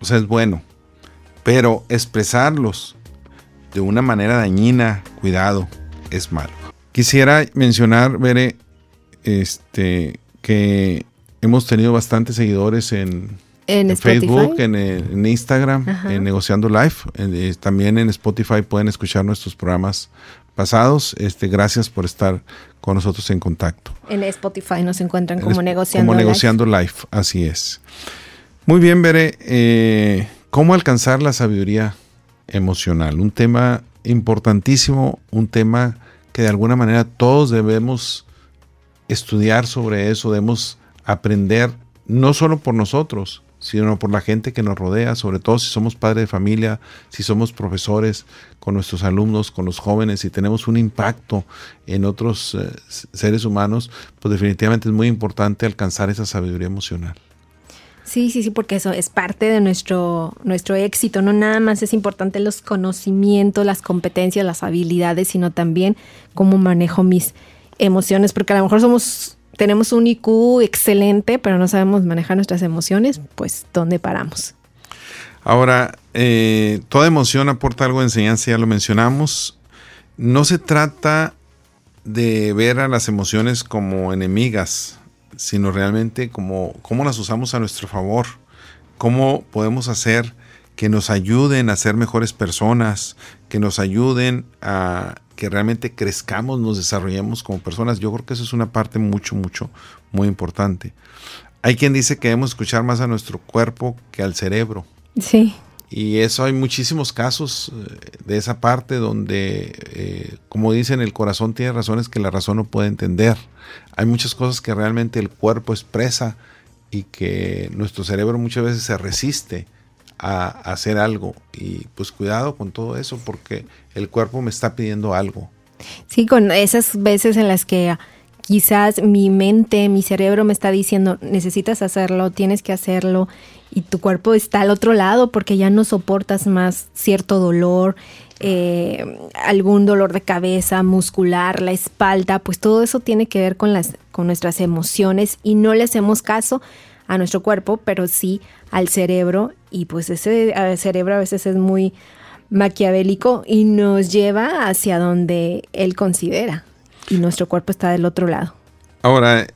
O sea, es bueno. Pero expresarlos de una manera dañina, cuidado, es malo. Quisiera mencionar, Bere, este, que hemos tenido bastantes seguidores en, en, Facebook, en, Instagram, en Negociando Live. Eh, también en Spotify pueden escuchar nuestros programas pasados. Este, gracias por estar con nosotros en contacto. En Spotify nos encuentran como Negociando Como Negociando Live, así es. Muy bien, Bere. Eh, ¿Cómo alcanzar la sabiduría emocional? Un tema importantísimo, un tema que de alguna manera todos debemos estudiar sobre eso, debemos aprender no solo por nosotros, sino por la gente que nos rodea, sobre todo si somos padres de familia, si somos profesores, con nuestros alumnos, con los jóvenes, si tenemos un impacto en otros eh, seres humanos, pues definitivamente es muy importante alcanzar esa sabiduría emocional. Sí, sí, sí, porque eso es parte de nuestro, nuestro éxito. No nada más es importante los conocimientos, las competencias, las habilidades, sino también cómo manejo mis emociones, porque a lo mejor somos tenemos un IQ excelente, pero no sabemos manejar nuestras emociones, pues ¿dónde paramos? Ahora, eh, toda emoción aporta algo de enseñanza, ya lo mencionamos. No se trata de ver a las emociones como enemigas, sino realmente como cómo las usamos a nuestro favor, cómo podemos hacer que nos ayuden a ser mejores personas, que nos ayuden a que realmente crezcamos, nos desarrollemos como personas. Yo creo que eso es una parte mucho, mucho, muy importante. Hay quien dice que debemos escuchar más a nuestro cuerpo que al cerebro. Sí. Y eso hay muchísimos casos eh, de esa parte donde, eh, como dicen, el corazón tiene razones que la razón no puede entender. Hay muchas cosas que realmente el cuerpo expresa y que nuestro cerebro muchas veces se resiste a hacer algo. Y pues cuidado con todo eso porque el cuerpo me está pidiendo algo. Sí, con esas veces en las que quizás mi mente, mi cerebro me está diciendo, necesitas hacerlo, tienes que hacerlo, y tu cuerpo está al otro lado porque ya no soportas más cierto dolor, eh, algún dolor de cabeza, muscular, la espalda, pues todo eso tiene que ver con, las, con nuestras emociones y no le hacemos caso a nuestro cuerpo, pero sí al cerebro y pues ese cerebro a veces es muy maquiavélico y nos lleva hacia donde él considera y nuestro cuerpo está del otro lado. Ahora,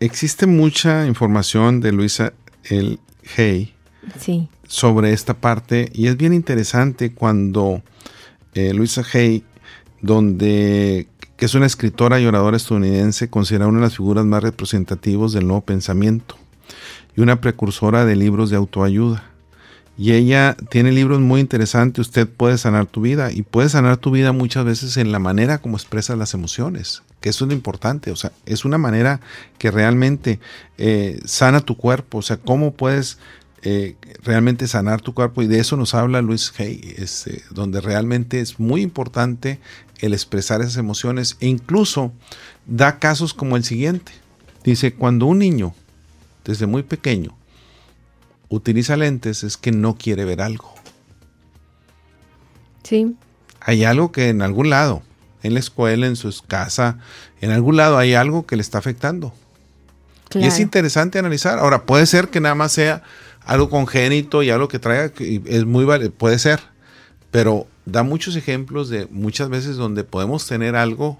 existe mucha información de Luisa el Hey sí. sobre esta parte y es bien interesante cuando eh, Luisa Hay, donde que es una escritora y oradora estadounidense, considerada una de las figuras más representativas del nuevo pensamiento y una precursora de libros de autoayuda. Y ella tiene libros muy interesantes, usted puede sanar tu vida y puede sanar tu vida muchas veces en la manera como expresas las emociones, que eso es lo importante, o sea, es una manera que realmente eh, sana tu cuerpo, o sea, cómo puedes eh, realmente sanar tu cuerpo y de eso nos habla Luis Hay, este, donde realmente es muy importante el expresar esas emociones e incluso da casos como el siguiente. Dice, cuando un niño desde muy pequeño utiliza lentes es que no quiere ver algo. Sí. Hay algo que en algún lado, en la escuela, en su casa, en algún lado hay algo que le está afectando. Y es interesante analizar. Ahora, puede ser que nada más sea algo congénito y algo que traiga, es muy puede ser, pero da muchos ejemplos de muchas veces donde podemos tener algo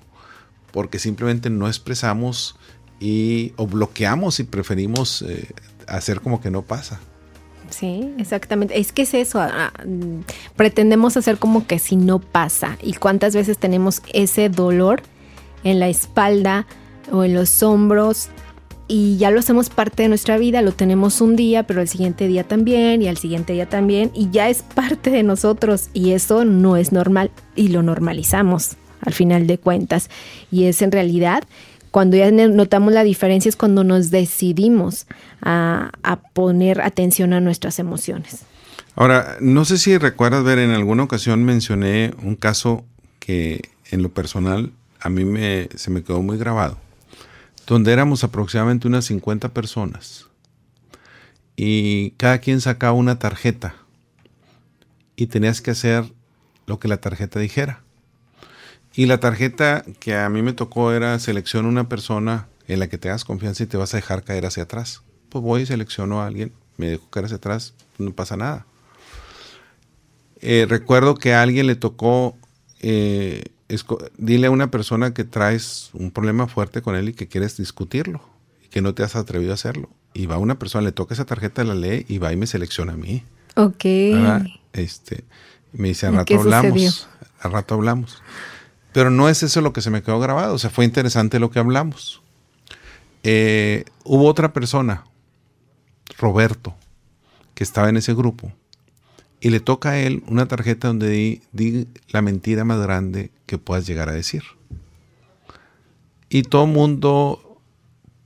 porque simplemente no expresamos y o bloqueamos y preferimos eh, hacer como que no pasa. Sí, exactamente. Es que es eso. Ah, mm, pretendemos hacer como que si no pasa. ¿Y cuántas veces tenemos ese dolor en la espalda o en los hombros? Y ya lo hacemos parte de nuestra vida, lo tenemos un día, pero el siguiente día también, y al siguiente día también, y ya es parte de nosotros. Y eso no es normal y lo normalizamos al final de cuentas. Y es en realidad cuando ya notamos la diferencia es cuando nos decidimos a, poner atención a nuestras emociones. Ahora, no sé si recuerdas ver, en alguna ocasión mencioné un caso que en lo personal a mí me, se me quedó muy grabado, donde éramos aproximadamente unas 50 personas y cada quien sacaba una tarjeta y tenías que hacer lo que la tarjeta dijera. Y la tarjeta que a mí me tocó era selecciona una persona en la que te das confianza y te vas a dejar caer hacia atrás. Pues voy y selecciono a alguien, me dejo caer hacia atrás, no pasa nada. Eh, recuerdo que a alguien le tocó eh, dile a una persona que traes un problema fuerte con él y que quieres discutirlo y que no te has atrevido a hacerlo. Y va una persona, le toca esa tarjeta, la lee y va y me selecciona a mí. Ok. Este, me dice, al rato hablamos. Al rato hablamos. Pero no es eso lo que se me quedó grabado. O sea, fue interesante lo que hablamos. Eh, hubo otra persona, Roberto, que estaba en ese grupo. Y le toca a él una tarjeta donde di, di la mentira más grande que puedas llegar a decir. Y todo el mundo,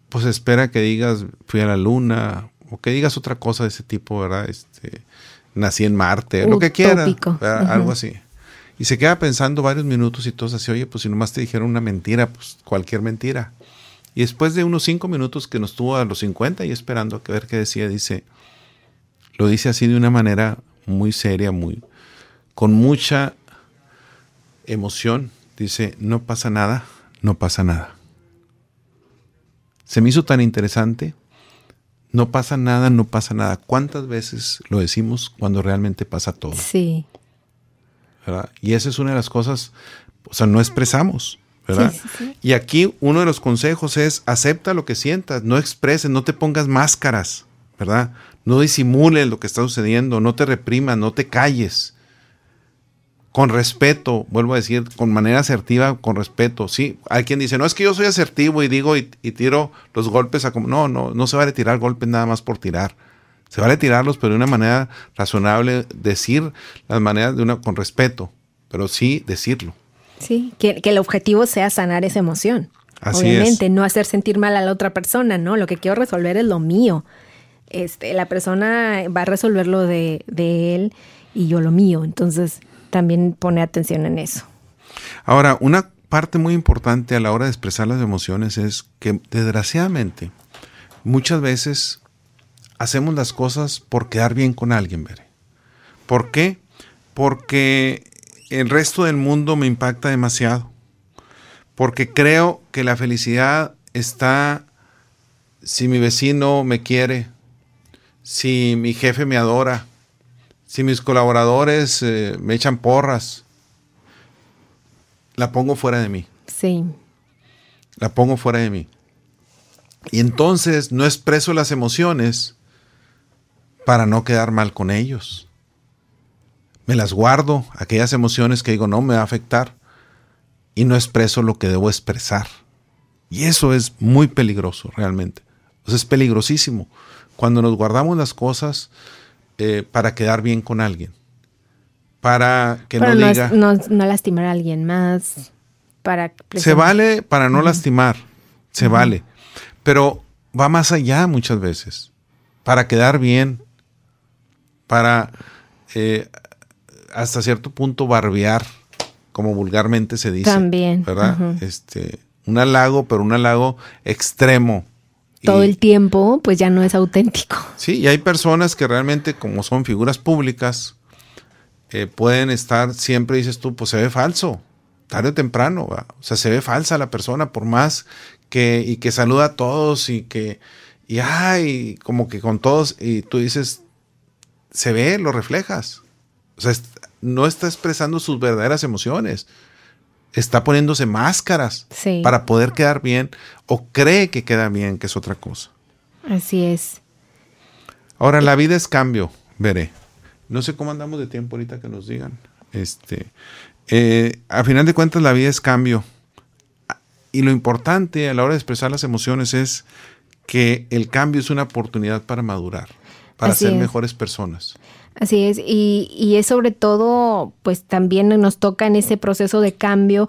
pues espera que digas, fui a la luna, o que digas otra cosa de ese tipo, ¿verdad? Este, nací en Marte, lo que quieras. Algo así. Y se queda pensando varios minutos y todos así, oye, pues si nomás te dijeron una mentira, pues cualquier mentira. Y después de unos cinco minutos que nos tuvo a los 50 y esperando a ver qué decía, dice, lo dice así de una manera muy seria, muy, con mucha emoción. Dice, no pasa nada, no pasa nada. Se me hizo tan interesante. No pasa nada, no pasa nada. ¿Cuántas veces lo decimos cuando realmente pasa todo? Sí. Y esa es una de las cosas, o sea, no expresamos, ¿verdad? Y aquí uno de los consejos es acepta lo que sientas, no expreses, no te pongas máscaras, ¿verdad? No disimules lo que está sucediendo, no te reprimas, no te calles. Con respeto, vuelvo a decir, con manera asertiva, con respeto. Sí, hay quien dice, no es que yo soy asertivo y digo y, tiro los golpes a como. No, no, no se vale tirar golpes nada más por tirar. Se vale tirarlos, pero de una manera razonable, decir las maneras de una con respeto, pero sí decirlo. Sí, que, el objetivo sea sanar esa emoción. Obviamente, no hacer sentir mal a la otra persona, ¿no? Lo que quiero resolver es lo mío. Este, la persona va a resolver lo de, de él y yo lo mío. Entonces, también pone atención en eso. Ahora, una parte muy importante a la hora de expresar las emociones es que desgraciadamente muchas veces hacemos las cosas por quedar bien con alguien, Bere. ¿Por qué? Porque el resto del mundo me impacta demasiado. Porque creo que la felicidad está si mi vecino me quiere, si mi jefe me adora, si mis colaboradores eh, me echan porras, la pongo fuera de mí. Sí. La pongo fuera de mí. Y entonces no expreso las emociones para no quedar mal con ellos. Me las guardo, aquellas emociones que digo no me va a afectar, y no expreso lo que debo expresar. Y eso es muy peligroso realmente. es peligrosísimo cuando nos guardamos las cosas eh, para quedar bien con alguien para que no, diga. No, lastimar a alguien más. Para se vale para no lastimar, se vale. Pero va más allá muchas veces. Para quedar bien, para eh, hasta cierto punto barbear, como vulgarmente se dice. También. ¿Verdad? Este, un halago, pero un halago extremo. Todo el tiempo, pues ya no es auténtico. Sí, y hay personas que realmente, como son figuras públicas, eh, pueden estar siempre, dices tú, pues se ve falso, tarde o temprano, o sea, se ve falsa la persona, por más que, y que saluda a todos y que, y ay, como que con todos, y tú dices, se ve, lo reflejas. O sea, no está expresando sus verdaderas emociones. Está poniéndose máscaras para poder quedar bien o cree que queda bien, que es otra cosa. Así es. Ahora, la vida es cambio, veré. No sé cómo andamos de tiempo ahorita que nos digan. Este, eh, a final de cuentas, la vida es cambio. Y lo importante a la hora de expresar las emociones es que el cambio es una oportunidad para madurar, para ser mejores personas. Así es, y, y, es sobre todo, pues también nos toca en ese proceso de cambio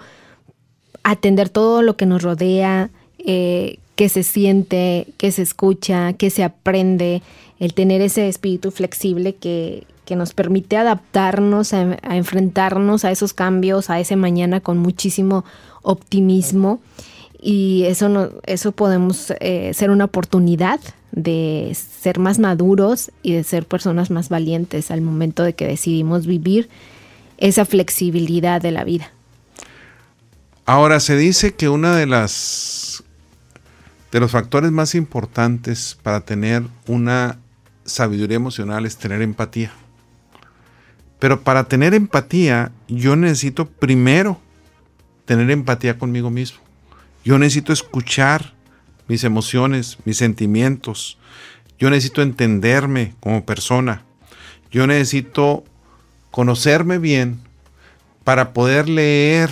atender todo lo que nos rodea, eh, que se siente, que se escucha, que se aprende, el tener ese espíritu flexible que, que nos permite adaptarnos, a, enfrentarnos a esos cambios, a ese mañana con muchísimo optimismo. Y eso, no, eso podemos eh, ser una oportunidad de ser más maduros y de ser personas más valientes al momento de que decidimos vivir esa flexibilidad de la vida. Ahora se dice que una de las de los factores más importantes para tener una sabiduría emocional es tener empatía. Pero para tener empatía, yo necesito primero tener empatía conmigo mismo. Yo necesito escuchar mis emociones, mis sentimientos. Yo necesito entenderme como persona. Yo necesito conocerme bien para poder leer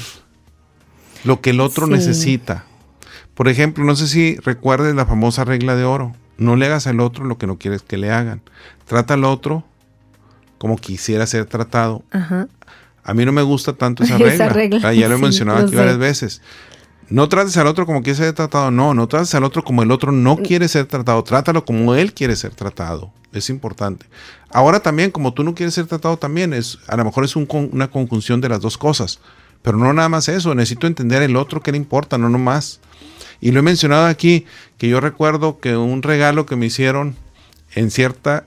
lo que el otro necesita. Por ejemplo, no sé si recuerdes la famosa regla de oro. No le hagas al otro lo que no quieres que le hagan. Trata al otro como quisiera ser tratado. A mí no me gusta tanto esa regla. ya lo he mencionado aquí varias veces. No trates al otro como quiere ser tratado, no, no trates al otro como el otro no mm. quiere ser tratado, trátalo como él quiere ser tratado, es importante. Ahora también, como tú no quieres ser tratado también, es, a lo mejor es una conjunción de las dos cosas, pero no nada más eso, necesito entender el otro que le importa, no nomás. Y lo he mencionado aquí, que yo recuerdo que un regalo que me hicieron en cierta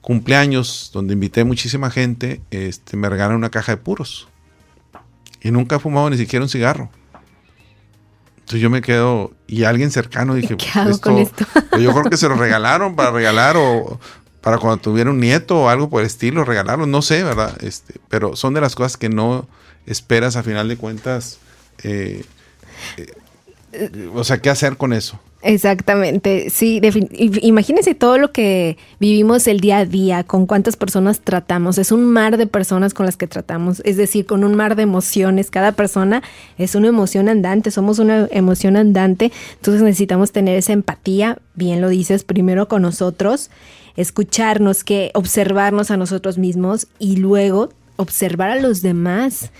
cumpleaños donde invité muchísima gente, este, me regalaron una caja de puros. Y nunca he fumado ni siquiera un cigarro. Entonces yo me quedo, y alguien cercano dije, ¿qué hago con esto? Yo creo que se lo regalaron para regalar o para cuando tuviera un nieto o algo por el estilo, regalaron, no sé, ¿verdad? Este, pero son de las cosas que no esperas a final de cuentas. Eh, eh, o sea, ¿qué hacer con eso? Exactamente, sí, imagínense todo lo que vivimos el día a día, con cuántas personas tratamos, es un mar de personas con las que tratamos, es decir, con un mar de emociones, cada persona es una emoción andante, somos una emoción andante, entonces necesitamos tener esa empatía, bien lo dices, primero con nosotros, escucharnos, que observarnos a nosotros mismos y luego observar a los demás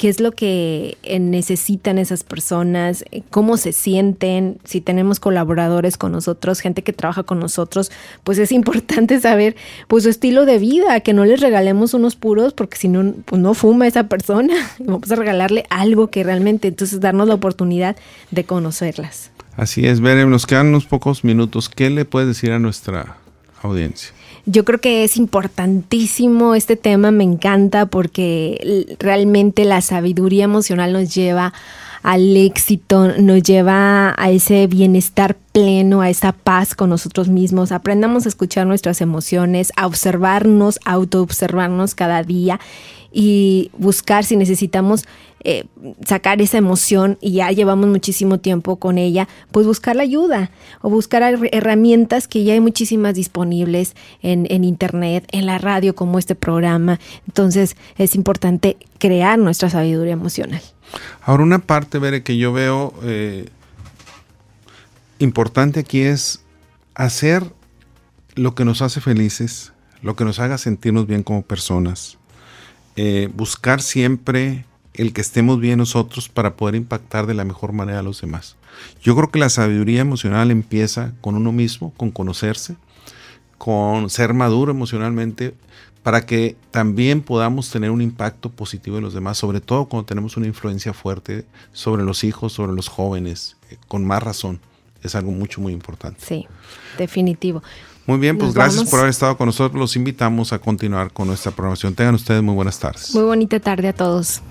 qué es lo que eh, necesitan esas personas, eh, cómo se sienten, si tenemos colaboradores con nosotros, gente que trabaja con nosotros, pues es importante saber pues su estilo de vida, que no les regalemos unos puros porque si no, pues no fuma esa persona, vamos a regalarle algo que realmente, entonces darnos la oportunidad de conocerlas. Así es, Bere, nos quedan unos pocos minutos. ¿Qué le puedes decir a nuestra audiencia? Yo creo que es importantísimo este tema, me encanta porque realmente la sabiduría emocional nos lleva al éxito, nos lleva a ese bienestar pleno, a esa paz con nosotros mismos. Aprendamos a escuchar nuestras emociones, a observarnos, a autoobservarnos cada día y buscar si necesitamos eh, sacar esa emoción y ya llevamos muchísimo tiempo con ella, pues buscar la ayuda o buscar herramientas que ya hay muchísimas disponibles en, internet, en la radio como este programa. Entonces es importante crear nuestra sabiduría emocional. Ahora una parte, Bere, que yo veo eh, importante aquí es hacer lo que nos hace felices, lo que nos haga sentirnos bien como personas. Eh, buscar siempre el que estemos bien nosotros para poder impactar de la mejor manera a los demás. Yo creo que la sabiduría emocional empieza con uno mismo, con conocerse, con ser maduro emocionalmente, para que también podamos tener un impacto positivo en los demás, sobre todo cuando tenemos una influencia fuerte sobre los hijos, sobre los jóvenes, eh, con más razón. Es algo mucho, muy importante. Sí, definitivo. Muy bien, pues gracias por haber estado con nosotros. Los invitamos a continuar con nuestra programación. Tengan ustedes muy buenas tardes. Muy bonita tarde a todos.